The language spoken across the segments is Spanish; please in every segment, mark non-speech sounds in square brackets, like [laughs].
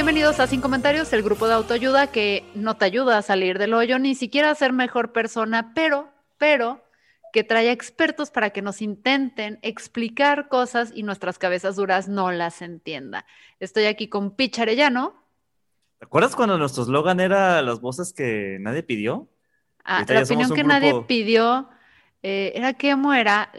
Bienvenidos a Sin Comentarios, el grupo de autoayuda que no te ayuda a salir del hoyo, ni siquiera a ser mejor persona, pero, pero, que trae expertos para que nos intenten explicar cosas y nuestras cabezas duras no las entienda. Estoy aquí con Pich Arellano. ¿Te acuerdas cuando nuestro eslogan era las voces que nadie pidió? Ah, la opinión que nadie pidió eh, era que era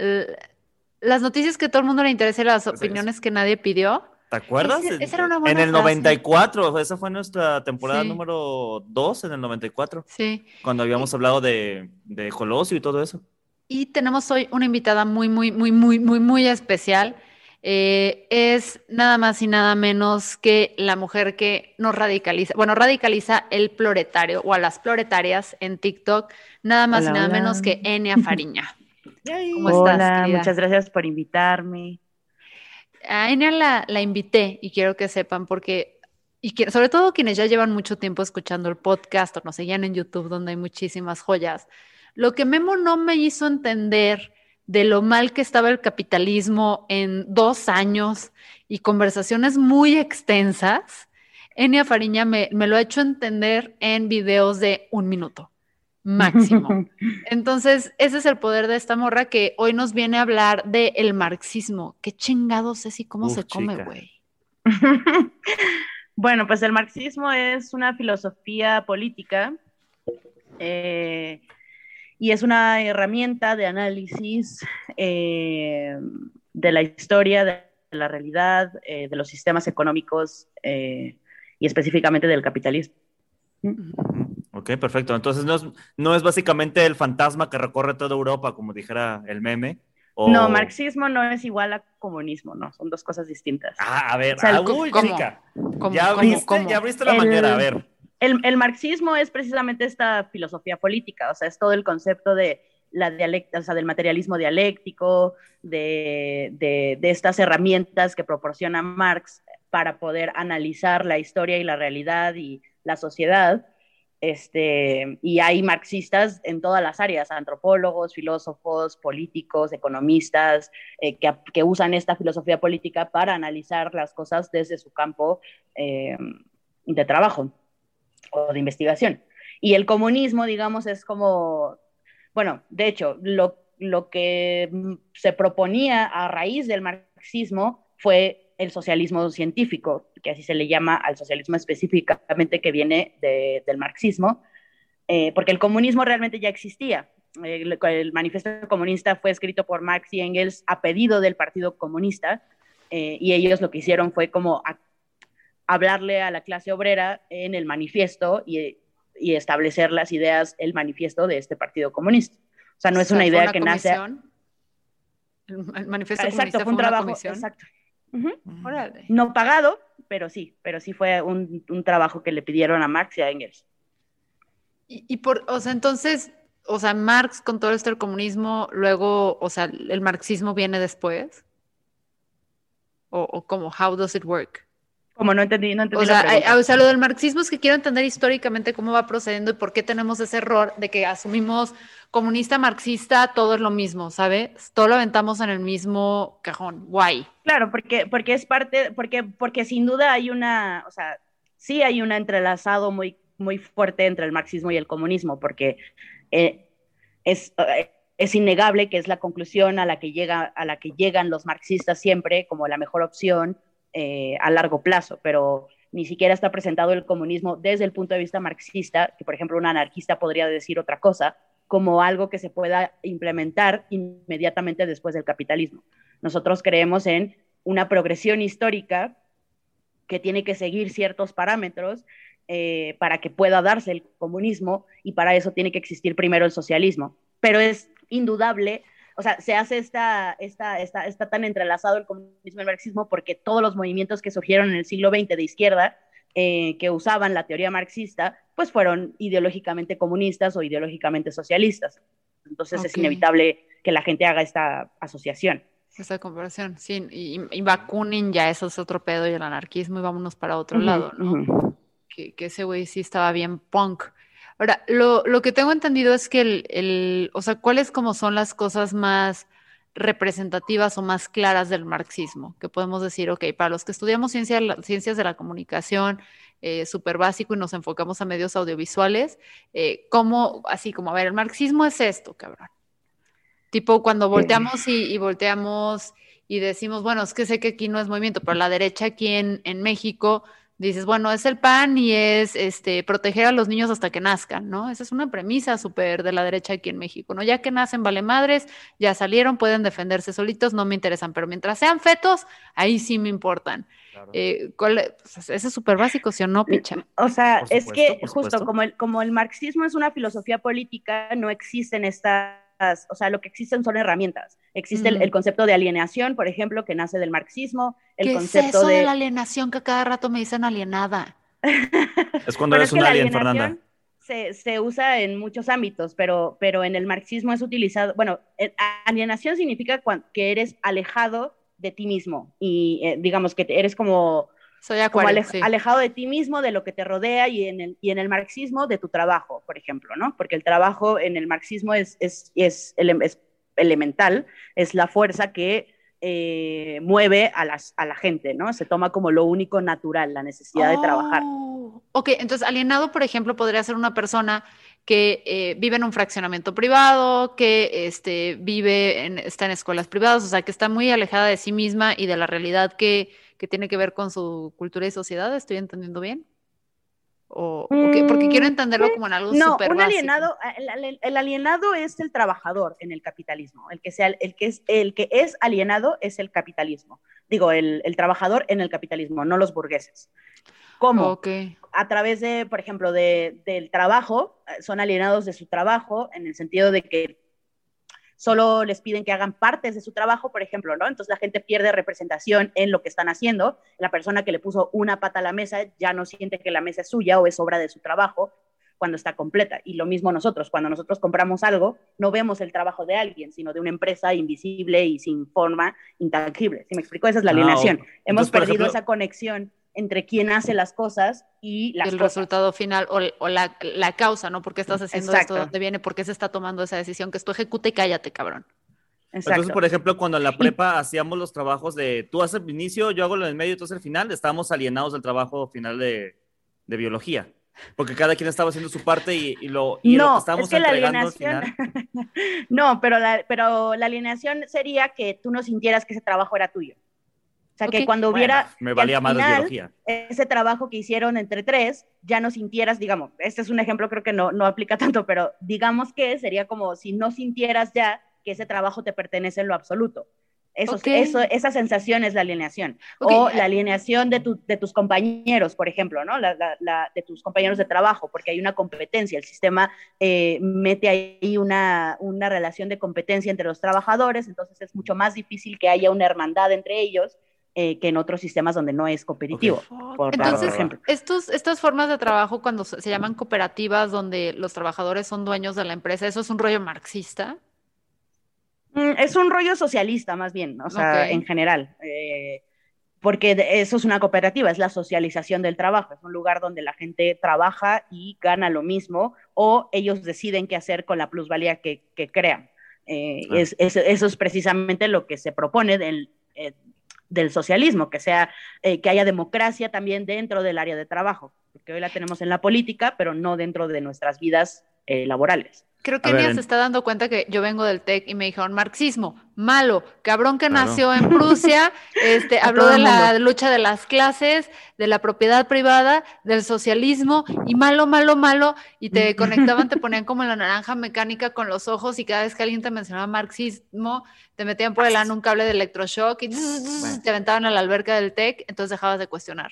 las noticias que todo el mundo le interesa y las es. opiniones que nadie pidió. ¿Te acuerdas? Ese- En- esa era una En buena el frase. 94, esa fue nuestra temporada Sí. número 2 en el 94, Sí. cuando habíamos hablado de, de Colosio y todo eso. Y tenemos hoy una invitada muy, muy, muy, muy, muy, muy especial. Eh, es nada más y nada menos que la mujer que nos radicaliza, bueno, radicaliza el ploretario o a las ploretarias en TikTok, nada más Hola, y nada hola. menos que Enia Fariña. [laughs] ¿Cómo estás, Hola, querida? muchas gracias por invitarme. A Enia la, la invité y quiero que sepan porque, y sobre todo quienes ya llevan mucho tiempo escuchando el podcast o nos seguían en YouTube donde hay muchísimas joyas, lo que Memo no me hizo entender de lo mal que estaba el capitalismo en dos años y conversaciones muy extensas, Enia Fariña me, me lo ha hecho entender en videos de un minuto máximo. [laughs] Entonces, ese es el poder de esta morra que hoy nos viene a hablar del el marxismo. ¿Qué chingados es y cómo Uf, se come, güey? [laughs] Bueno, pues el marxismo es una filosofía política eh, y es una herramienta de análisis eh, de la historia, de la realidad, eh, de los sistemas económicos y específicamente del capitalismo. Ok, perfecto. Entonces no es, no es básicamente el fantasma que recorre toda Europa, como dijera el meme. o- No, marxismo no es igual a comunismo, no, son dos cosas distintas. Ah, a ver, O sea, el ah, co- uy, ¿cómo? chica. ¿Cómo, Ya cómo, abriste, cómo? ya abriste la El- manguera, a ver. El, el marxismo es precisamente esta filosofía política, o sea, es todo el concepto de la dialecta, o sea, del materialismo dialéctico, de, de, de estas herramientas que proporciona Marx para poder analizar la historia y la realidad y la sociedad. Este, y hay marxistas en todas las áreas, antropólogos, filósofos, políticos, economistas, eh, que, que usan esta filosofía política para analizar las cosas desde su campo eh, de trabajo o de investigación. Y el comunismo, digamos, es como, bueno, de hecho, lo, lo que mm, se proponía a raíz del marxismo fue el socialismo científico, que así se le llama al socialismo específicamente que viene de, del marxismo, eh, porque el comunismo realmente ya existía. El, el, manifiesto comunista fue escrito por Marx y Engels a pedido del Partido Comunista, eh, y ellos lo que hicieron fue como a, hablarle a la clase obrera en el manifiesto y, y, establecer las ideas, el manifiesto de este Partido Comunista. O sea, no es O sea, una idea una que nace... El manifiesto Exacto, comunista fue un trabajo, comisión. exacto. Órale. No pagado, pero sí, pero sí fue un, un trabajo que le pidieron a Marx y a Engels. Y, y por, o sea, entonces, o sea, Marx con todo esto del comunismo, luego, o sea, el marxismo viene después. O, o como, how does it work? Como no entendí, no entendí O sea, la pregunta. o sea, lo del marxismo es que quiero entender históricamente cómo va procediendo y por qué tenemos ese error de que asumimos comunista, marxista, todo es lo mismo, ¿sabes? Todo lo aventamos en el mismo cajón. Guay. Claro, porque, porque es parte, porque, porque sin duda hay una, o sea, sí hay un entrelazado muy, muy fuerte entre el marxismo y el comunismo, porque eh, es, eh, es innegable que es la conclusión a la que, llega, a la que llegan los marxistas siempre como la mejor opción eh, a largo plazo, pero ni siquiera está presentado el comunismo desde el punto de vista marxista, que por ejemplo un anarquista podría decir otra cosa, como algo que se pueda implementar inmediatamente después del capitalismo. Nosotros creemos en una progresión histórica que tiene que seguir ciertos parámetros eh, para que pueda darse el comunismo y para eso tiene que existir primero el socialismo. Pero es indudable, o sea, se hace esta, esta, esta, está tan entrelazado el comunismo y el marxismo porque todos los movimientos que surgieron en el siglo XX de izquierda eh, que usaban la teoría marxista, pues fueron ideológicamente comunistas o ideológicamente socialistas. Entonces es inevitable que la gente haga esta asociación. Esa comparación, sí, y, y Bakunin ya eso es otro pedo y el anarquismo y vámonos para otro lado, ¿no? que, ese güey sí estaba bien punk. Ahora, lo, lo, que tengo entendido es que el, el, o sea, ¿cuáles como son las cosas más representativas o más claras del marxismo? Que podemos decir, ok, para los que estudiamos ciencia, ciencias de la comunicación, eh, súper básico y nos enfocamos a medios audiovisuales, eh, ¿cómo, así como, a ver, el marxismo es esto, cabrón? Tipo, cuando volteamos y, volteamos y decimos, bueno, es que sé que aquí no es movimiento, pero la derecha aquí en, en México dices, bueno, es el PAN y es este, proteger a los niños hasta que nazcan, ¿no? Esa es una premisa súper de la derecha aquí en México, ¿no? Ya que nacen, vale madres, ya salieron, pueden defenderse solitos, no me interesan, pero mientras sean fetos, ahí sí me importan. Eh, ¿cuál, pues, ese es súper básico, ¿sí o no, Picha? O sea, es que justo como el, como el marxismo es una filosofía política, no existen estas o sea, lo que existen son herramientas. Existe el, concepto de alienación, por ejemplo, que nace del marxismo. El ¿Qué concepto es eso de... la alienación que cada rato me dicen alienada? [laughs] es cuando eres un alien, Fernanda. Se, se, usa en muchos ámbitos, pero, pero en el marxismo es utilizado, bueno, alienación significa que eres alejado de ti mismo y eh, digamos que eres como soy alejado de ti mismo, de lo que te rodea y en, el, y en el marxismo de tu trabajo, por ejemplo, ¿no? Porque el trabajo en el marxismo es, es, es, elemental, es la fuerza que eh, mueve a, las, a la gente, ¿no? Se toma como lo único natural, la necesidad de trabajar. Oh, ok, entonces alienado, por ejemplo, podría ser una persona que eh, vive en un fraccionamiento privado, que este, vive en, está en escuelas privadas, o sea, que está muy alejada de sí misma y de la realidad que que tiene que ver con su cultura y sociedad, ¿estoy entendiendo bien? O, porque quiero mm, entenderlo como en algo no, un alienado, el, alienado es el trabajador en el capitalismo. El que, sea, el, que es, el que es alienado es el capitalismo. Digo, el, trabajador en el capitalismo, no los burgueses. ¿Cómo? A través de, por ejemplo, de, del trabajo, eh, son alienados de su trabajo en el sentido de que solo les piden que hagan partes de su trabajo, por ejemplo, ¿no? Entonces la gente pierde representación en lo que están haciendo. La persona que le puso una pata a la mesa ya no siente que la mesa es suya o es obra de su trabajo cuando está completa. Y lo mismo nosotros, cuando nosotros compramos algo, no vemos el trabajo de alguien, sino de una empresa invisible y sin forma intangible. ¿Sí me explico? Esa es la ah, alineación. Hemos perdido esa conexión entre quién hace las cosas y las el resultado final o, la, causa, ¿no? ¿Por qué estás haciendo esto? ¿Dónde viene? ¿Por qué se está tomando esa decisión? Que es tu ejecuta y cállate, cabrón. Entonces, por ejemplo, cuando en la prepa hacíamos los trabajos de tú haces el inicio, yo hago lo del medio, tú haces el final, estábamos alienados del trabajo final de, biología. Porque cada quien estaba haciendo su parte y, lo, y no, lo que estábamos es que entregando la alineación... al final. [laughs] no, pero la, pero la alineación sería que tú no sintieras que ese trabajo era tuyo. O sea, que cuando hubiera... me valía más la biología. Ese trabajo que hicieron entre tres, ya no sintieras, digamos, este es un ejemplo, creo que no, no aplica [laughs] tanto, pero digamos que sería como si no sintieras ya que ese trabajo te pertenece en lo absoluto. Eso, eso, esa sensación es la alineación. O la alineación de, tu, de, tus compañeros, por ejemplo, ¿no? La, la, de tus compañeros de trabajo, porque hay una competencia. El sistema eh, mete ahí una, una relación de competencia entre los trabajadores, entonces es mucho más difícil que haya una hermandad entre ellos eh, que en otros sistemas donde no es competitivo. Por, Entonces, ejemplo. Estos, estas formas de trabajo, cuando se llaman cooperativas, donde los trabajadores son dueños de la empresa, ¿eso es un rollo marxista? Mm, es un rollo socialista, más bien, o sea, en general. Eh, porque eso es una cooperativa, es la socialización del trabajo, es un lugar donde la gente trabaja y gana lo mismo, o ellos deciden qué hacer con la plusvalía que, crean. Eh, es, eso es precisamente lo que se propone del, del socialismo, que sea, eh, que haya democracia también dentro del área de trabajo, porque hoy la tenemos en la política, pero no dentro de nuestras vidas eh, laborales. Creo que Nia se está dando cuenta que yo vengo del TEC y me dijeron marxismo, malo, cabrón que nació en Prusia, [laughs] este, habló de la lucha de las clases, de la propiedad privada, del socialismo y malo, malo, malo, y te [laughs] conectaban, te ponían como la naranja mecánica con los ojos y cada vez que alguien te mencionaba marxismo, te metían por el ano un cable de electroshock y te aventaban a la alberca del TEC, entonces dejabas de cuestionar.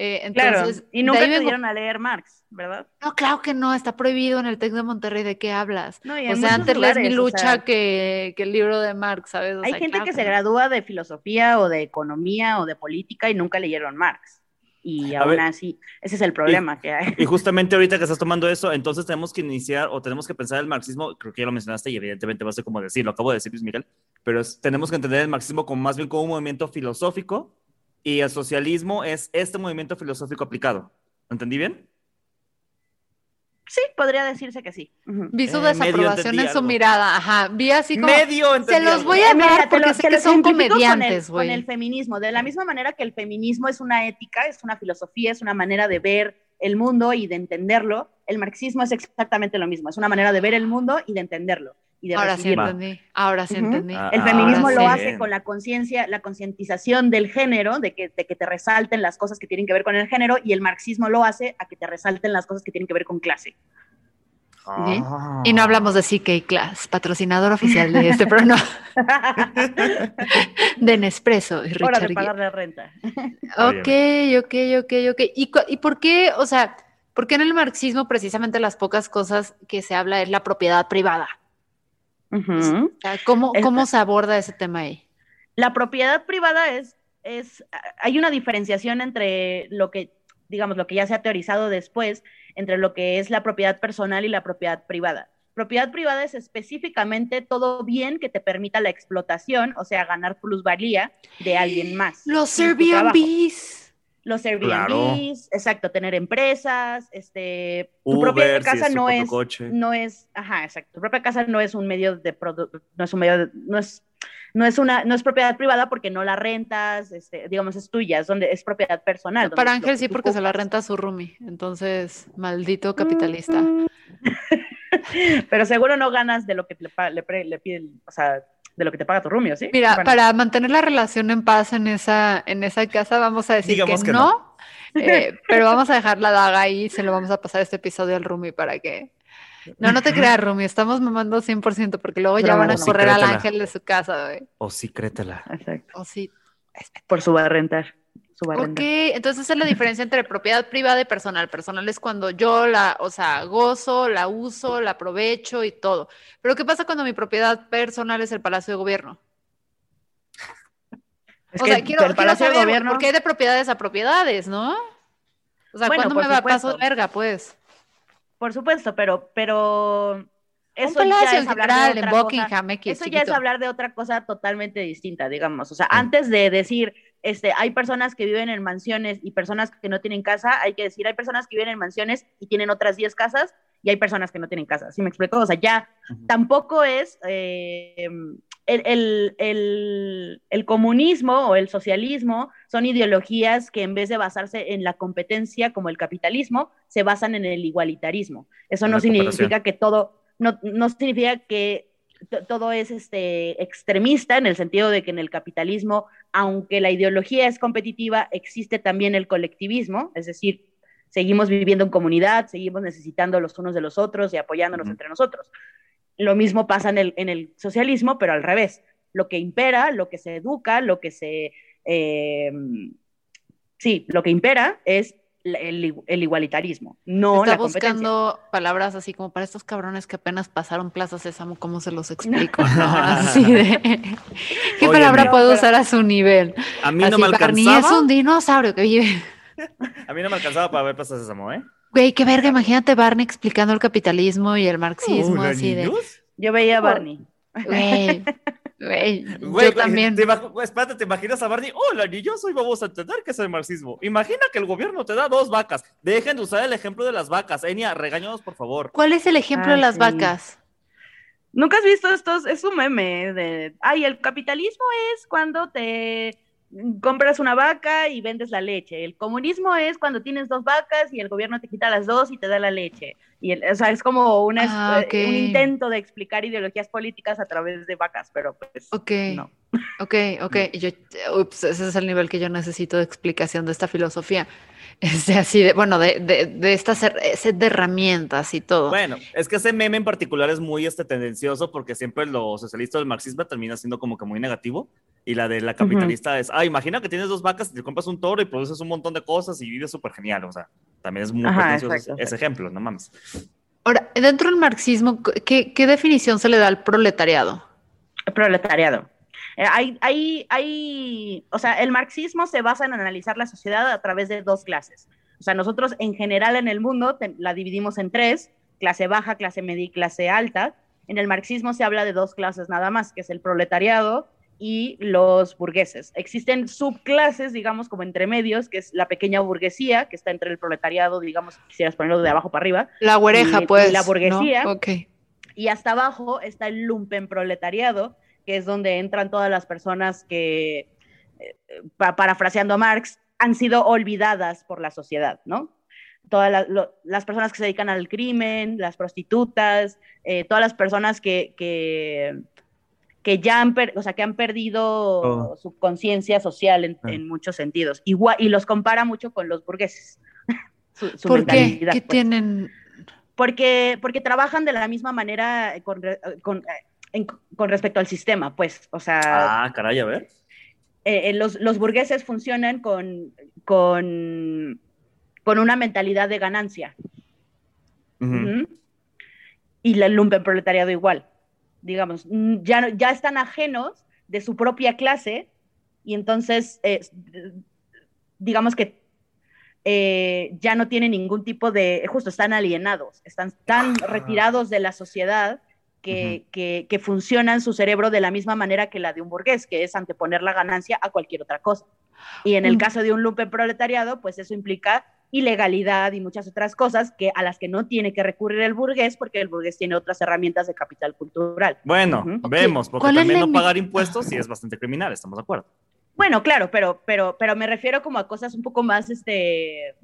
Eh, Claro, entonces, y nunca te dieron a leer Marx, ¿verdad? No, claro que no, está prohibido en el TEC de Monterrey, ¿de qué hablas? No, y O sea, antes lees mi o lucha sea, que, que el libro de Marx, ¿sabes? O Hay sea, gente claro que se no. gradúa de filosofía o de economía o de política y nunca leyeron Marx. Y A aún ver, así, ese es el problema que hay. Y [laughs] justamente ahorita que estás tomando eso, entonces tenemos que iniciar o tenemos que pensar el marxismo, creo que ya lo mencionaste y evidentemente va a ser como decir, lo acabo de decir Luis Miguel, pero es- tenemos que entender el marxismo como más bien como un movimiento filosófico y el socialismo es este movimiento filosófico aplicado. ¿Lo ¿Entendí bien? Sí, podría decirse que sí. Vi su Eh, desaprobación en su algo. mirada, ajá, vi así como... Medio Se los voy a Eh, dar te porque lo- sé que son con comediantes, Con güey. el feminismo, de la misma manera que el feminismo es una ética, es una filosofía, es una manera de ver el mundo y de entenderlo, el marxismo es exactamente lo mismo, es una manera de ver el mundo y de entenderlo y de Ahora sí entendí, ahora sí entendí. Ah, El ahora feminismo sí. lo hace Bien. con la conciencia, la concientización del género, de que, de que te resalten las cosas que tienen que ver con el género, y el marxismo lo hace a que te resalten las cosas que tienen que ver con clase. Ah. Y no hablamos de CK Class, patrocinador oficial de este programa, [laughs] de Nespresso y Hora Richard de pagar la renta. Ok, ok, ok, ok. ¿Y, ¿Y por qué, o sea, por qué en el marxismo precisamente las pocas cosas que se habla es la propiedad privada? Ujú. O sea, ¿cómo, ¿Cómo se aborda ese tema ahí? La propiedad privada es, es, hay una diferenciación entre lo que, digamos, lo que ya se ha teorizado después, entre lo que es la propiedad personal y la propiedad privada. Propiedad privada es específicamente todo bien que te permita la explotación, o sea, ganar plusvalía de alguien más. Los. Airbnbs. Los Claro. Airbnbs, exacto, tener empresas, este, tu Uber, propia si casa es no es, coche. no es, ajá, exacto, tu propia casa no es un medio de no es un medio, de- no es, no es una, no es propiedad privada porque no la rentas, este, digamos, es tuya, es donde es propiedad personal. Para Ángel sí, porque se la renta a su roomie. Entonces, maldito capitalista. Mm. [laughs] Pero seguro no ganas de lo que le, le, pre- le piden, o sea, de lo que te paga tu roomie, ¿o ¿sí? Mira, Bueno, para mantener la relación en paz en esa, en esa casa, vamos a decir que, que no, eh, pero vamos a dejar la daga ahí y se lo vamos a pasar este episodio al roomie para que... [laughs] No, no te creas, roomie, estamos mamando 100% porque luego ya van a correr al Sí, ángel de su casa, güey. O sí, créetela. Exacto, O sí. por su rentar, su Ok, rentar. entonces esa es la diferencia entre propiedad privada y personal. Personal es cuando yo la, o sea, gozo, la uso, la aprovecho y todo. Pero ¿qué pasa cuando mi propiedad personal es el Palacio de Gobierno? [laughs] Es o sea, quiero, el quiero Palacio de Gobierno, porque hay de propiedades a propiedades, ¿no? O sea, Bueno, ¿cuándo me va paso de supuesto. verga, pues? por supuesto, pero, pero Un eso palacio ya en es hablar de en otra cosa. X, Eso ya es hablar de otra cosa totalmente distinta, digamos. O sea, antes de decir, este, hay personas que viven en mansiones y personas que no tienen casa, hay que decir, hay personas que viven en mansiones y tienen otras 10 casas y hay personas que no tienen casa. ¿Sí me explico? O sea, ya tampoco es eh, el, el- el- el comunismo o el socialismo son ideologías que en vez de basarse en la competencia como el capitalismo, se basan en el igualitarismo. Eso no significa que todo, no, no significa que todo es este, extremista en el sentido de que en el capitalismo, aunque la ideología es competitiva, existe también el colectivismo, es decir, seguimos viviendo en comunidad, seguimos necesitando los unos de los otros y apoyándonos entre nosotros. Lo mismo pasa en el, en el socialismo, pero al revés. Lo que impera, lo que se educa, lo que se... eh, sí, lo que impera es el, el igualitarismo, no Está la competencia. buscando palabras así como para estos cabrones que apenas pasaron Plaza Sésamo, ¿cómo se los [laughs] explico? [laughs] No, así de... ¿Qué Oye, palabra no, puedo pero- usar a su nivel? A mí no me Barney es alcanzaba. un dinosaurio que vive... A mí no me alcanzaba para ver Plaza Sésamo, ¿eh? Güey, qué verga, imagínate Barney explicando el capitalismo y el marxismo, así de... niños. Yo veía a Barney. Güey, [laughs] güey, Güey, yo también. Te, espérate, ¿te imaginas a Barney? Hola, niños, hoy vamos a entender qué es el marxismo. Imagina que el gobierno te da dos vacas. Dejen de usar el ejemplo de las vacas. Enia, regáñanos, por favor. ¿Cuál es el ejemplo Ay, de las sí. vacas? ¿Nunca has visto estos? Es un meme de, ay, el capitalismo es cuando te compras una vaca y vendes la leche. El comunismo es cuando tienes dos vacas y el gobierno te quita las dos y te da la leche. Y el- o sea, es como una, Ah, un intento de explicar ideologías políticas a través de vacas, pero pues Ok, no. ok, ok. [laughs] Yo, ups, ese es el nivel que yo necesito de explicación de esta filosofía. [laughs] Este, así de, bueno, de, de, de esta set de herramientas y todo. Bueno, es que ese meme en particular es muy este, tendencioso porque siempre lo socialista del marxismo termina siendo como que muy negativo Y la de la capitalista es, ah, imagina que tienes dos vacas y te compras un toro y produces un montón de cosas y vives súper genial. O sea, también es muy Ajá, pretencioso exacto, ese ejemplo, no mames. Ahora, dentro del marxismo, ¿qué, qué definición se le da al proletariado? proletariado. Eh, hay, hay, hay, o sea, el marxismo se basa en analizar la sociedad a través de dos clases. O sea, nosotros en general en el mundo te- la dividimos en tres, clase baja, clase media y clase alta. En el marxismo se habla de dos clases nada más, que es el proletariado y los burgueses. Existen subclases, digamos, como entre medios, que es la pequeña burguesía, que está entre el proletariado, digamos, si quisieras ponerlo de abajo para arriba, La güereja, Y- y pues. la burguesía. ¿no? Ok. y hasta abajo está el lumpen proletariado, que es donde entran todas las personas que, eh, pa- parafraseando a Marx, han sido olvidadas por la sociedad, ¿no? Todas la- lo- las personas que se dedican al crimen, las prostitutas, eh, todas las personas que, que, que ya han, per- o sea, que han perdido Oh. su conciencia social en, Ah. en muchos sentidos. Igual, y los compara mucho con los burgueses. [laughs] su, su ¿Por qué? mentalidad, ¿Qué pues tienen? porque, porque trabajan de la misma manera con, re- con, en- con respecto al sistema, pues, o sea, Ah, caray, a ver. eh, eh, los, los burgueses funcionan con, con, con una mentalidad de ganancia. Ujú. Ujú. Y el lumpen proletariado igual, digamos, ya, ya están ajenos de su propia clase y entonces, eh, digamos que eh, ya no tienen ningún tipo de, justo están alienados, están tan retirados de la sociedad que, que, que funcionan su cerebro de la misma manera que la de un burgués, que es anteponer la ganancia a cualquier otra cosa. Y en el Mm. caso de un lumpen proletariado, pues eso implica ilegalidad y muchas otras cosas que a las que no tiene que recurrir el burgués porque el burgués tiene otras herramientas de capital cultural. Bueno, vemos, porque ¿cuál es también no pagar impuestos sí es bastante criminal, estamos de acuerdo. Bueno, claro, pero, pero, pero me refiero como a cosas un poco más este,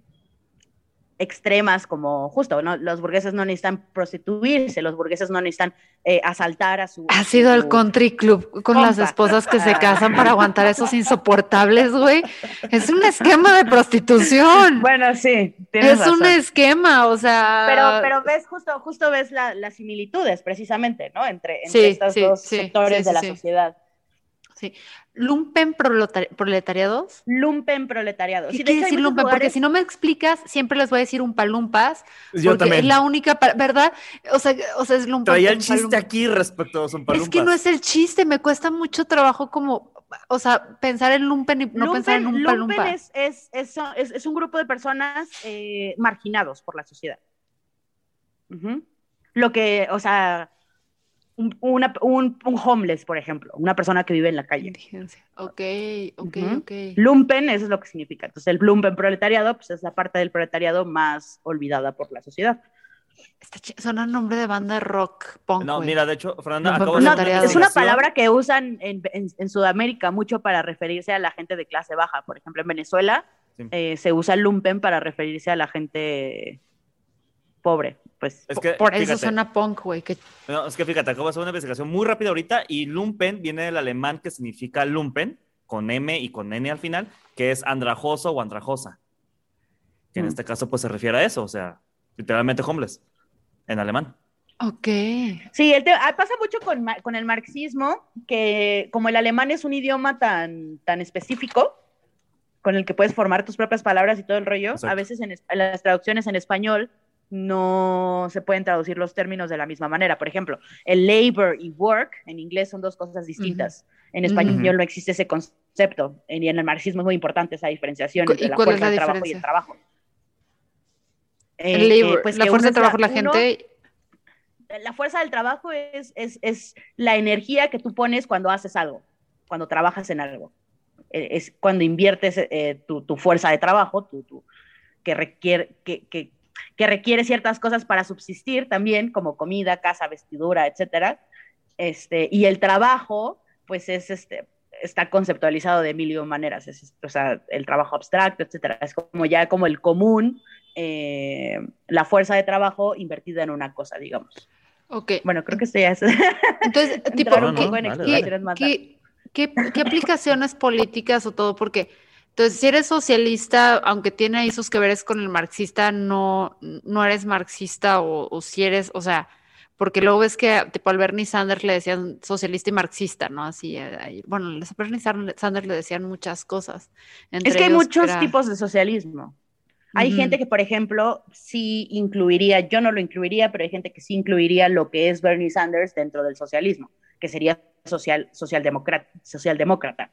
extremas, como justo, ¿no? Los burgueses no necesitan prostituirse, los burgueses no necesitan eh, asaltar a su... Ha sido su- country club con las esposas que se [laughs] casan para aguantar esos insoportables, güey. Es un esquema de prostitución. Bueno, sí, es un esquema, o sea. Pero, pero ves, justo, justo ves la- las similitudes, precisamente, ¿no? Entre, entre Sí, estos sí, dos sí, sectores sí, de la sí. sociedad. Sí. Lumpen proletari- proletariados. Lumpen proletariado. ¿Qué Sí, quiere decir lumpen? Porque si no me explicas, siempre les voy a decir un palumpas. Yo porque también. es la única, ¿verdad? O sea, o sea es lumpen. Traía el chiste aquí respecto a los Es que no es el chiste, me cuesta mucho trabajo como, o sea, pensar en lumpen y no pensar en un lumpen palumpa. es, es, es, es- es un grupo de personas eh, marginados por la sociedad. Lo que, o sea, un, una- un, un homeless, por ejemplo, una persona que vive en la calle. Indigencia. Ok, ok, Ujú. ok. Lumpen, eso es lo que significa. Entonces, el lumpen proletariado, pues es la parte del proletariado más olvidada por la sociedad. Está Suena nombre de banda de rock punk. No, mira, de hecho, Fernanda, No acabo de hacer proletariado. Es una palabra que usan en, en- en Sudamérica mucho para referirse a la gente de clase baja. Por ejemplo, en Venezuela Sí. eh, se usa lumpen para referirse a la gente pobre. Pues Es que, Por eso fíjate, suena punk, güey. que- no, es que fíjate, acabo de hacer una investigación muy rápida ahorita y lumpen viene del alemán que significa lumpen, con M y con N al final, que es andrajoso o andrajosa. Que en Mm. este caso, pues se refiere a eso, o sea, literalmente homeless, en alemán. Ok. Sí, el te- ah, pasa mucho con, con el marxismo, que como el alemán es un idioma tan, tan específico, con el que puedes formar tus propias palabras y todo el rollo, Exacto. a veces en, es- en las traducciones en español no se pueden traducir los términos de la misma manera. Por ejemplo, el labor y work en inglés son dos cosas distintas. En español no existe ese concepto. Y en el marxismo es muy importante esa diferenciación ¿Y cu- entre la fuerza del trabajo y el trabajo. El Eh, que, labor, pues, la fuerza de trabajo de la uno- gente. la fuerza del trabajo es, es, es la energía que tú pones cuando haces algo, cuando trabajas en algo. Eh, Es cuando inviertes eh, tu, tu fuerza de trabajo, tu, tu- que, requiere, que, que, que requiere ciertas cosas para subsistir también, como comida, casa, vestidura, etcétera. Este, y el trabajo, pues es este, está conceptualizado de mil y un maneras, es, o sea, el trabajo abstracto, etcétera. Es como ya como el común, eh, la fuerza de trabajo invertida en una cosa, digamos. Ok. Bueno, creo que esto ya es. Entonces, [laughs] tipo, entrar No, un no, poco en dale, explicaciones más ¿qué, qué, qué aplicaciones políticas o todo? Porque, entonces, si eres socialista, aunque tiene ahí sus que veres con el marxista, no, no eres marxista o, o si eres, o sea, porque luego ves que tipo al Bernie Sanders le decían socialista y marxista, ¿no? Así, eh, bueno, a Bernie Sanders le decían muchas cosas. es que hay muchos tipos de socialismo. Hay gente que, por ejemplo, sí incluiría, yo no lo incluiría, pero hay gente que sí incluiría lo que es Bernie Sanders dentro del socialismo, que sería social, socialdemócrata, socialdemócrata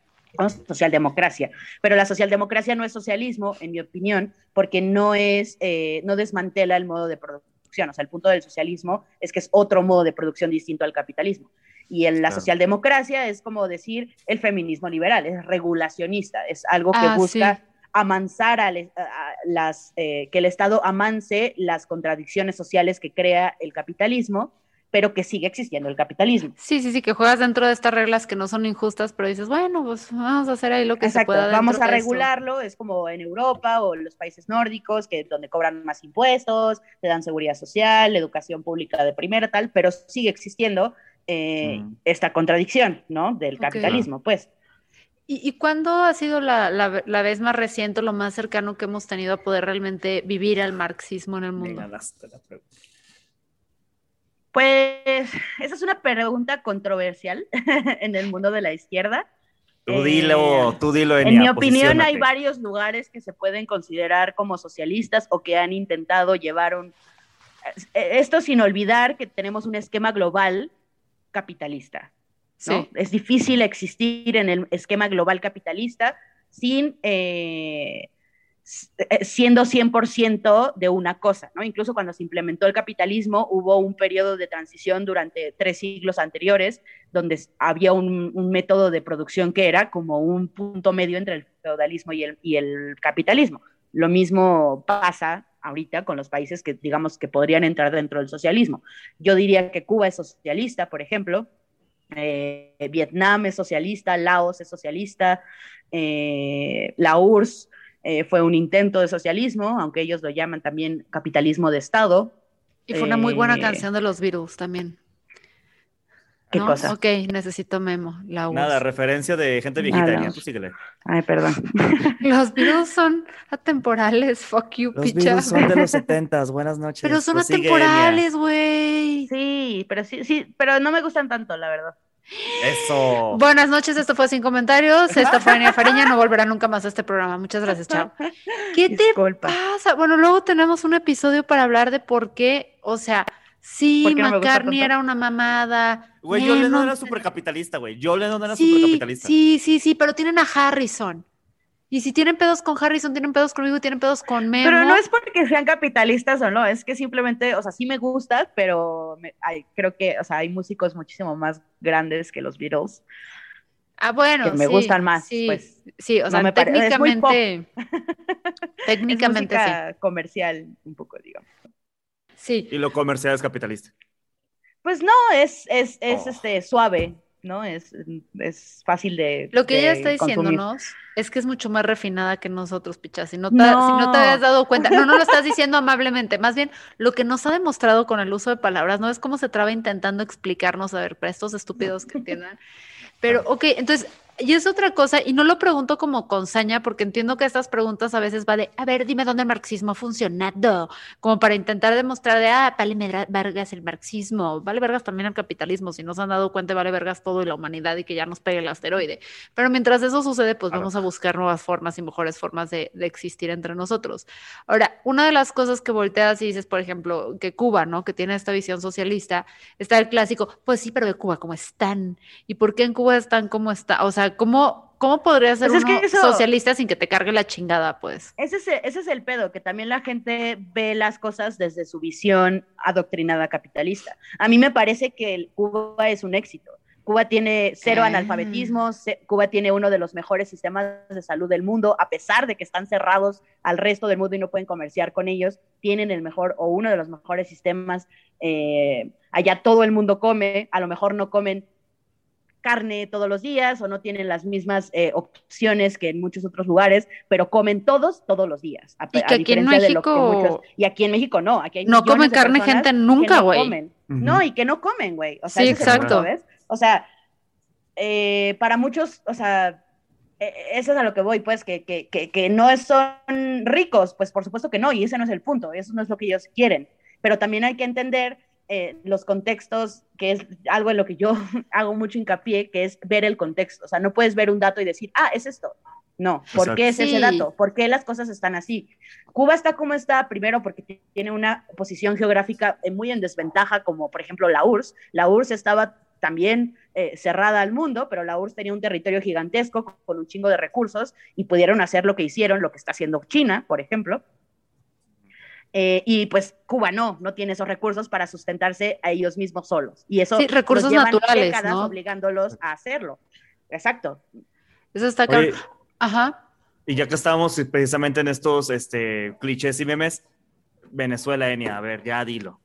socialdemocracia. Pero la socialdemocracia no es socialismo, en mi opinión, porque no es, eh, no desmantela el modo de producción. O sea, el punto del socialismo es que es otro modo de producción distinto al capitalismo. Y en la socialdemocracia es como decir el feminismo liberal, es regulacionista, es algo que ah, busca amansar a, las, eh, que el Estado amance las contradicciones sociales que crea el capitalismo, pero que sigue existiendo el capitalismo. Sí, sí, sí, que juegas dentro de estas reglas que no son injustas, pero dices, bueno, pues vamos a hacer ahí lo que se pueda. Vamos a regularlo, es como en Europa o en los países nórdicos, que donde cobran más impuestos, te dan seguridad social, educación pública de primera, tal, pero sigue existiendo eh, mm. esta contradicción, ¿no? Del capitalismo, pues. ¿Y, cuándo ha sido la, la, vez más reciente, lo más cercano que hemos tenido a poder realmente vivir el marxismo en el mundo? Pues esa es una pregunta controversial [laughs] en el mundo de la izquierda. Tú dilo, eh, tú dilo. en mi opinión hay varios lugares que se pueden considerar como socialistas o que han intentado llevar un... Eh, esto sin olvidar que tenemos un esquema global capitalista. Es difícil existir en el esquema global capitalista sin eh siendo 100% de una cosa, ¿no? Incluso cuando se implementó el capitalismo, hubo un periodo de transición durante tres siglos anteriores, donde había un, método de producción que era como un punto medio entre el feudalismo y el, y el capitalismo. Lo mismo pasa ahorita con los países que digamos que podrían entrar dentro del socialismo. Yo diría que Cuba es socialista, por ejemplo, eh, Vietnam es socialista, Laos es socialista, eh, la URSS eh, fue un intento de socialismo, aunque ellos lo llaman también capitalismo de Estado. Y fue una muy buena canción de los Beatles también. ¿Qué cosa? Ok, necesito memo. La. Nada, referencia de gente viejita. síguele. Ay, perdón. [laughs] los Beatles son atemporales. Fuck you, Los Beatles son de los [laughs] setentas. Buenas noches. Pero son pues atemporales, güey. Sí, pero sí, sí, pero no me gustan tanto, la verdad. Eso. Buenas noches, esto fue Sin Comentarios. Esta fue Ania Fariña, no volverá nunca más a este programa. Muchas gracias, chao. [laughs] ¿Qué te pasa? Bueno, luego tenemos un episodio para hablar de por qué, o sea, sí, McCartney era una mamada. Güey, John Lennon era supercapitalista, güey. John Lennon era sí, supercapitalista. Sí, sí, sí, pero tienen a Harrison. Y si tienen pedos con Harrison, tienen pedos conmigo, tienen pedos con Memo. Pero no es porque sean capitalistas o no, es que simplemente, o sea, sí me gusta, pero hay, creo que, o sea, hay músicos muchísimo más grandes que los Beatles. Ah, bueno, que me gustan más, sí, pues. Sí, o sea, técnicamente. [laughs] técnicamente es comercial, un poco, digamos. Sí. Y lo comercial es capitalista. Pues no, es, es, es oh. este, suave. ¿No? Es, es fácil de. Lo que ella está diciéndonos es que es mucho más refinada que nosotros, Picha. Si no, te, si no te habías dado cuenta, no, no lo estás diciendo [laughs] amablemente. Más bien, lo que nos ha demostrado con el uso de palabras, ¿no? Es cómo se traba intentando explicarnos, a ver, para estos estúpidos que entiendan. Pero, ok, entonces, y es otra cosa, y no lo pregunto como con saña, porque entiendo que estas preguntas a veces va de, a ver, dime dónde el marxismo ha funcionado, como para intentar demostrar de, ah, vale vergas el marxismo, vale vergas también el capitalismo, si no se han dado cuenta, vale vergas todo y la humanidad y que ya nos pegue el asteroide. Pero mientras eso sucede, pues vamos a buscar nuevas formas y mejores formas de, de, existir entre nosotros. Ahora, una de las cosas que volteas y dices, por ejemplo, que Cuba, ¿no? Que tiene esta visión socialista, está el clásico, pues sí, pero de Cuba, ¿cómo están? ¿Y por qué en Cuba están como está? O sea, ¿cómo, cómo podría ser pues uno socialista sin que te cargue la chingada, pues? Ese es, ese es el pedo, que también la gente ve las cosas desde su visión adoctrinada capitalista. A mí me parece que Cuba es un éxito. Cuba tiene cero analfabetismo, Cuba tiene uno de los mejores sistemas de salud del mundo, a pesar de que están cerrados al resto del mundo y no pueden comerciar con ellos, tienen el mejor o uno de los mejores sistemas. Eh, allá todo el mundo come, a lo mejor no comen carne todos los días o no tienen las mismas eh, opciones que en muchos otros lugares, pero comen todos todos los días. y que aquí en México... y aquí en México no. Aquí hay no comen carne gente nunca, güey. No, y que no comen, güey. O sea, sí, exacto. O sea, eh, para muchos, o sea, e, e, eso es a lo que voy, pues, que, que, que, que no son ricos, pues por supuesto que no, y ese no es el punto, eso no es lo que ellos quieren. Pero también hay que entender eh, los contextos, que es algo en lo que yo [laughs] hago mucho hincapié, que es ver el contexto. O sea, no puedes ver un dato y decir, ah, es esto. No, ¿por qué es ese dato? ¿Por qué las cosas están así? Cuba está como está, primero porque tiene una posición geográfica eh, muy en desventaja, como por ejemplo la URSS. La URSS estaba también eh, cerrada al mundo, pero la URSS tenía un territorio gigantesco con un chingo de recursos y pudieron hacer lo que hicieron, lo que está haciendo China, por ejemplo. Eh, y pues Cuba no, no tiene esos recursos para sustentarse a ellos mismos solos. Y eso sí, recursos naturales, ¿no? obligándolos a hacerlo. Exacto. Eso está claro. Ajá. Y ya que estábamos precisamente en estos este, clichés y memes, Venezuela, Enia, a ver, ya dilo.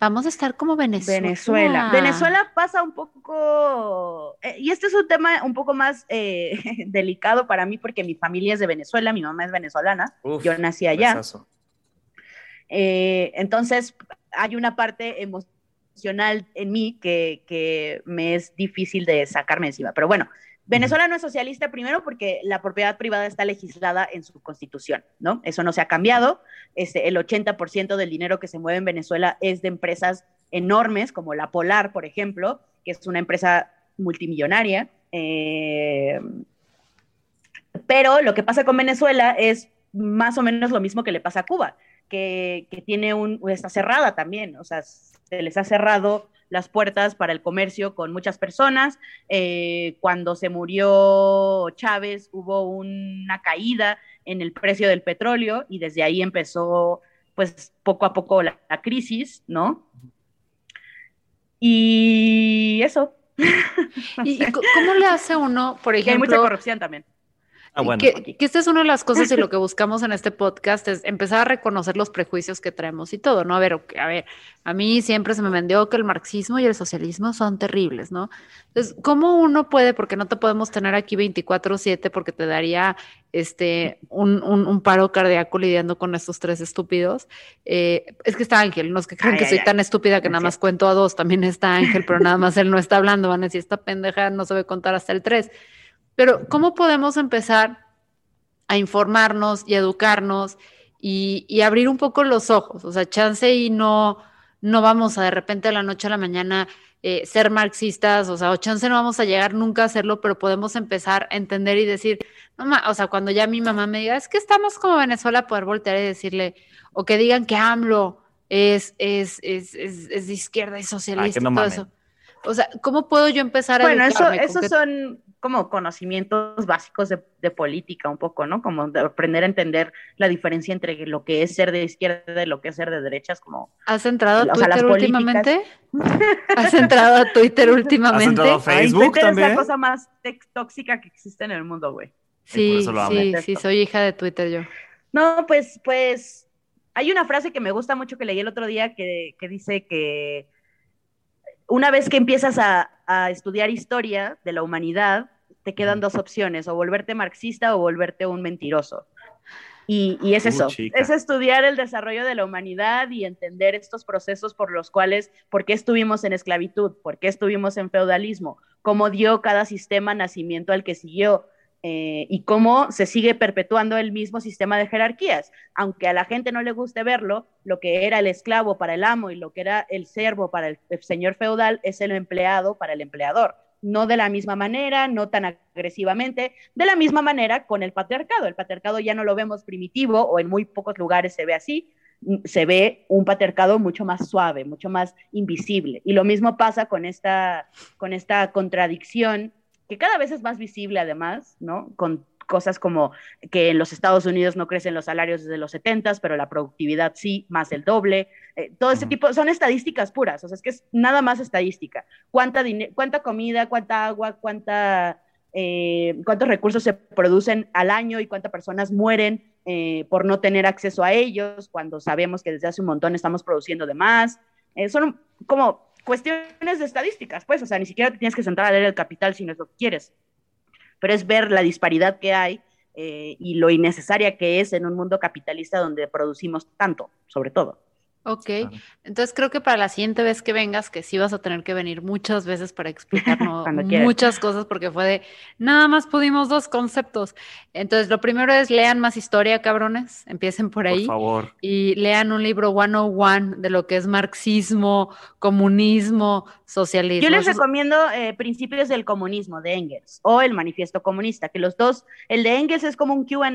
Vamos a estar como Venezuela. Venezuela. Venezuela pasa un poco, eh, y este es un tema un poco más eh, [laughs] delicado para mí porque mi familia es de Venezuela, mi mamá es venezolana, yo nací allá. Eh, entonces, hay una parte emocional en mí que, que, me es difícil de sacarme encima. Pero bueno, Venezuela no es socialista primero porque la propiedad privada está legislada en su constitución, ¿no? Eso no se ha cambiado. Este, el 80% del dinero que se mueve en Venezuela es de empresas enormes como la Polar, por ejemplo, que es una empresa multimillonaria. Eh, pero lo que pasa con Venezuela es más o menos lo mismo que le pasa a Cuba que, tiene un, está cerrada también, o sea, se les ha cerrado las puertas para el comercio con muchas personas. Eh, cuando se murió Chávez hubo una caída en el precio del petróleo y desde ahí empezó pues poco a poco la, crisis, ¿no? Y eso. [laughs] ¿Y, cómo le hace uno, por ejemplo? hay mucha corrupción también. Ah, que, esta es una de las cosas y lo que buscamos en este podcast es empezar a reconocer los prejuicios que traemos y todo, ¿no? A ver, a ver, a mí siempre se me vendió que el marxismo y el socialismo son terribles, ¿no? Entonces, ¿cómo uno puede, porque no te podemos tener aquí 24/7 porque te daría este, un, paro cardíaco lidiando con estos tres estúpidos? Eh, es que está Ángel, no es que crean que soy tan estúpida que nada más cuento a dos, también está Ángel, pero nada más él no está hablando, van a decir, esta pendeja no sabe contar hasta el tres. Pero ¿cómo podemos empezar a informarnos y educarnos y, abrir un poco los ojos? O sea, chance y no, no vamos a de repente a la noche a la mañana eh, ser marxistas, o sea, o chance no vamos a llegar nunca a hacerlo, pero podemos empezar a entender y decir, mamá, o sea, cuando ya mi mamá me diga, es que estamos como Venezuela, poder voltear y decirle, o que digan que AMLO es, es, es, es, de izquierda y socialista y todo eso. O sea, ¿cómo puedo yo empezar a Bueno, eso, esos son como conocimientos básicos de, política un poco, ¿no? Como de aprender a entender la diferencia entre lo que es ser de izquierda y lo que es ser de derechas, como... ¿Has entrado a Twitter [laughs] últimamente? ¿Has entrado a Twitter últimamente? ¿Has entrado a Facebook Twitter también? es la cosa más tóxica que existe en el mundo, güey. Sí, sí, sí, soy hija de Twitter yo. No, pues, pues, hay una frase que me gusta mucho que leí el otro día que, que dice que una vez que empiezas a, a, estudiar historia de la humanidad, te quedan dos opciones, o volverte marxista o volverte un mentiroso. Y, es eso, es estudiar el desarrollo de la humanidad y entender estos procesos por los cuales, por qué estuvimos en esclavitud, por qué estuvimos en feudalismo, cómo dio cada sistema nacimiento al que siguió eh, y cómo se sigue perpetuando el mismo sistema de jerarquías. Aunque a la gente no le guste verlo, lo que era el esclavo para el amo y lo que era el servo para el señor feudal es el empleado para el empleador no de la misma manera, no tan agresivamente, de la misma manera con el patriarcado. El patriarcado ya no lo vemos primitivo o en muy pocos lugares se ve así, se ve un patriarcado mucho más suave, mucho más invisible. Y lo mismo pasa con esta, con esta contradicción que cada vez es más visible además, ¿no? Con cosas como que en los Estados Unidos no crecen los salarios desde los 70, pero la productividad sí, más el doble. Eh, todo ese tipo, son estadísticas puras, o sea, es que es nada más estadística. ¿Cuánta, cuánta comida, cuánta agua, cuánta, eh, cuántos recursos se producen al año y cuántas personas mueren eh, por no tener acceso a ellos cuando sabemos que desde hace un montón estamos produciendo de más? son como cuestiones de estadísticas, pues, o sea, ni siquiera te tienes que sentar a leer el capital si no es lo que quieres pero es ver la disparidad que hay eh, y lo innecesaria que es en un mundo capitalista donde producimos tanto, sobre todo. Ok, entonces creo que para la siguiente vez que vengas, que sí vas a tener que venir muchas veces para explicarnos [laughs] muchas cosas, porque fue de, nada más pudimos dos conceptos. Entonces, lo primero es lean más historia, cabrones, empiecen por ahí. Por favor. Y lean un libro 101 de lo que es marxismo, comunismo, socialismo. Yo les recomiendo eh, Principios del Comunismo de Engels o el Manifiesto Comunista, que los dos, el de Engels es como un QA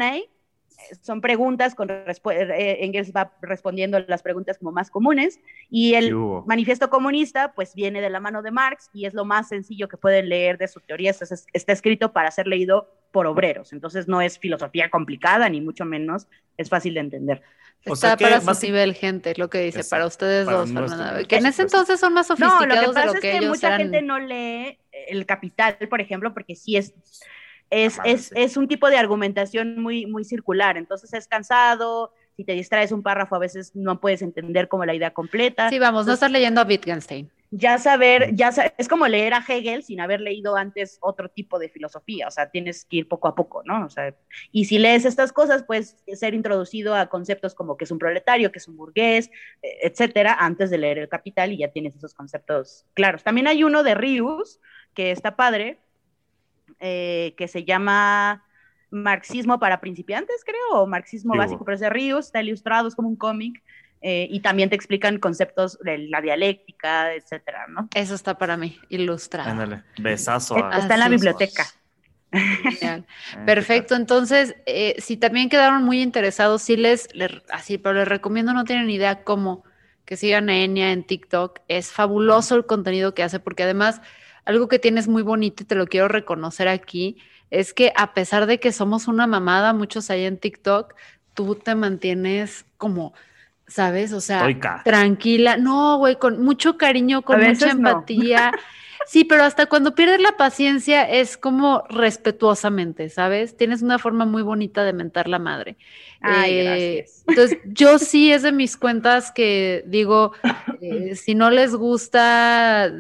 son preguntas con eh, Engels va respondiendo las preguntas como más comunes y el manifiesto comunista pues viene de la mano de Marx y es lo más sencillo que pueden leer de su teoría, está, está escrito para ser leído por obreros, entonces no es filosofía complicada ni mucho menos, es fácil de entender. Está para su nivel, gente, lo que dice, para ustedes dos, que en ese entonces son más sofisticados no, lo que pasa es que, mucha gente no lee el capital, por ejemplo, porque sí es es, es, es, un tipo de argumentación muy, muy circular, entonces es cansado, si te distraes un párrafo a veces no puedes entender como la idea completa. Sí, vamos, no estás leyendo a Wittgenstein. Ya saber, ya es como leer a Hegel sin haber leído antes otro tipo de filosofía, o sea, tienes que ir poco a poco, ¿no? O sea, y si lees estas cosas, puedes ser introducido a conceptos como que es un proletario, que es un burgués, e, etcétera, antes de leer el Capital y ya tienes esos conceptos claros. También hay uno de Rius, que está padre, eh, que se llama Marxismo para principiantes, creo, o Marxismo básico, pero es de Ríos, está ilustrado, es como un cómic. Eh, y también te explican conceptos de la dialéctica, etcétera, ¿no? Eso está para mí, ilustrado. Ándale, besazo. Está en la biblioteca. [laughs] Perfecto, entonces, eh, si también quedaron muy interesados, sí les, así, pero les recomiendo, no tienen idea cómo, que sigan a Enya en TikTok. Es fabuloso el contenido que hace, porque además algo que tienes muy bonito y te lo quiero reconocer aquí, es que a pesar de que somos una mamada, muchos ahí en TikTok, tú te mantienes como, ¿sabes? O sea, tranquila. No, güey, con mucho cariño, con mucha empatía. [laughs] Sí, pero hasta cuando pierdes la paciencia es como respetuosamente, ¿sabes? Tienes una forma muy bonita de mentar la madre. Ay, eh, gracias. Entonces, [laughs] yo sí es de mis cuentas que digo, eh, si no les gusta,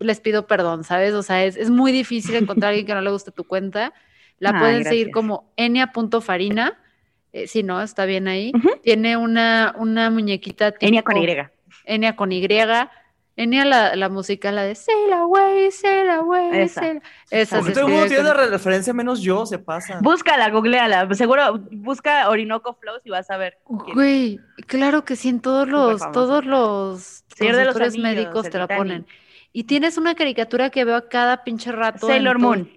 les pido perdón, ¿sabes? O sea, es, muy difícil encontrar a alguien que no le guste tu cuenta. La [laughs] pueden seguir como enia.farina. Eh, si no, está bien ahí. Tiene una, una muñequita. Tipo, Enia con Y. Enia con Y. Enia la, la música, la de Sail Away, Sail Away. Esa. Esa todo el mundo tiene referencia, menos yo, se pasa. Búscala, googleala. Seguro, busca Orinoco Flows y vas a ver. Güey, claro que sí, en todos los, todos los, los médicos te la ponen. Y tienes una caricatura que veo a cada pinche rato. Sailor Moon.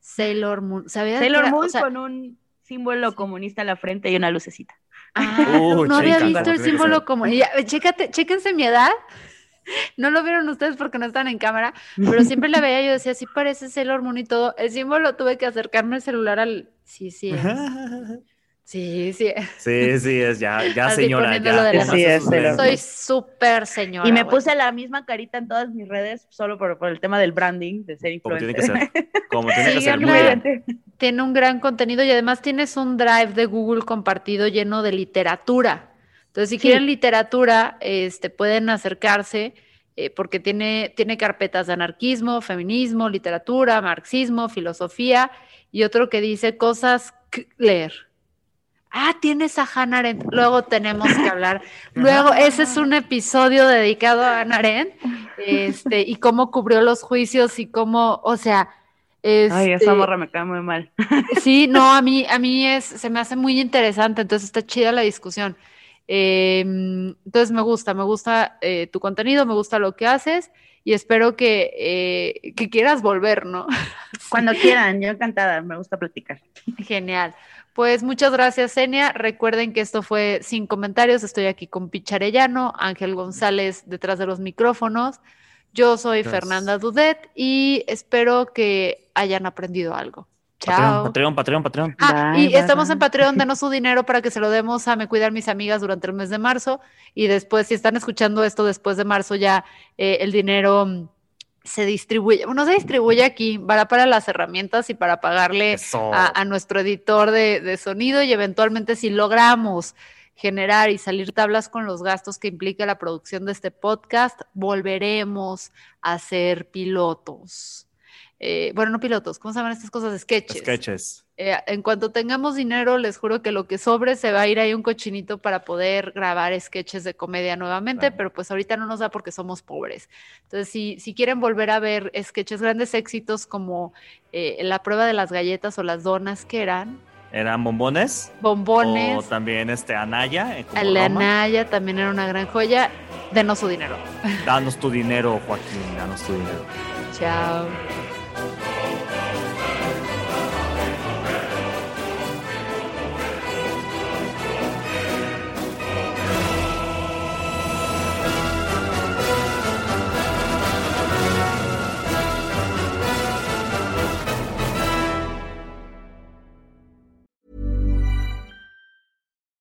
Sailor Moon. Sailor Moon con un símbolo comunista en la frente y una lucecita. Ah, uh, [laughs] no había visto el símbolo comunista. Chécate, chéquense mi edad. [laughs] No lo vieron ustedes porque no están en cámara, pero siempre la veía yo decía, sí parece Sailor Moon y todo. El símbolo tuve que acercarme el celular al... Sí, sí. [laughs] Sí, sí. Sí, sí, es ya, ya señora. Ya. Sí, es, Soy súper señora. Y me puse la misma carita en todas mis redes solo por, el tema del branding, de ser influencer. Como tiene que ser. Como tiene que ser. Tiene un gran contenido y además tienes un drive de Google compartido lleno de literatura. Entonces, si quieren literatura, este, pueden acercarse. Eh, porque tiene, tiene carpetas de anarquismo, feminismo, literatura, marxismo, filosofía y otro que dice cosas que leer Ah, tienes a Hannah Arendt. Luego tenemos que hablar. [laughs] Luego, ese es un episodio dedicado a Hannah Arendt este, y cómo cubrió los juicios y cómo, o sea. Ay, esa morra me cae muy mal. [laughs] Sí, no, a mí, a mí es, se me hace muy interesante, entonces está chida la discusión. Em, entonces me gusta, me gusta eh, tu contenido, me gusta lo que haces y espero que, eh, que quieras volver, ¿no? [laughs] Cuando quieran, yo encantada, me gusta platicar. Genial. Pues muchas gracias, Enia. Recuerden que esto fue sin comentarios. Estoy aquí con Picharellano, Ángel González detrás de los micrófonos. Yo soy Fernanda Dudet y espero que hayan aprendido algo. Chao. Patreon, Patreon, Patreon. Ah, y estamos en Patreon, [laughs] denos su dinero para que se lo demos a Me Cuidar Mis Amigas durante el mes de marzo. Y después, si están escuchando esto después de marzo, ya eh, el dinero se distribuye, no se distribuye aquí, para para las herramientas y para pagarle a, nuestro editor de, sonido y eventualmente si logramos generar y salir tablas con los gastos que implica la producción de este podcast, volveremos a ser pilotos. Eh, bueno, no pilotos, ¿cómo se llaman estas cosas? Sketches. Sketches. Eh, en cuanto tengamos dinero, les juro que lo que sobre se va a ir ahí un cochinito para poder grabar sketches de comedia nuevamente, Claro. pero pues ahorita no nos da porque somos pobres. Entonces, si, si quieren volver a ver sketches, grandes éxitos como eh, la prueba de las galletas o las donas que eran, ¿Eran bombones? bombones, O también este Anaya. Roma. Anaya también era una gran joya, denos su dinero. Danos tu dinero, Joaquín, danos tu dinero. Chao.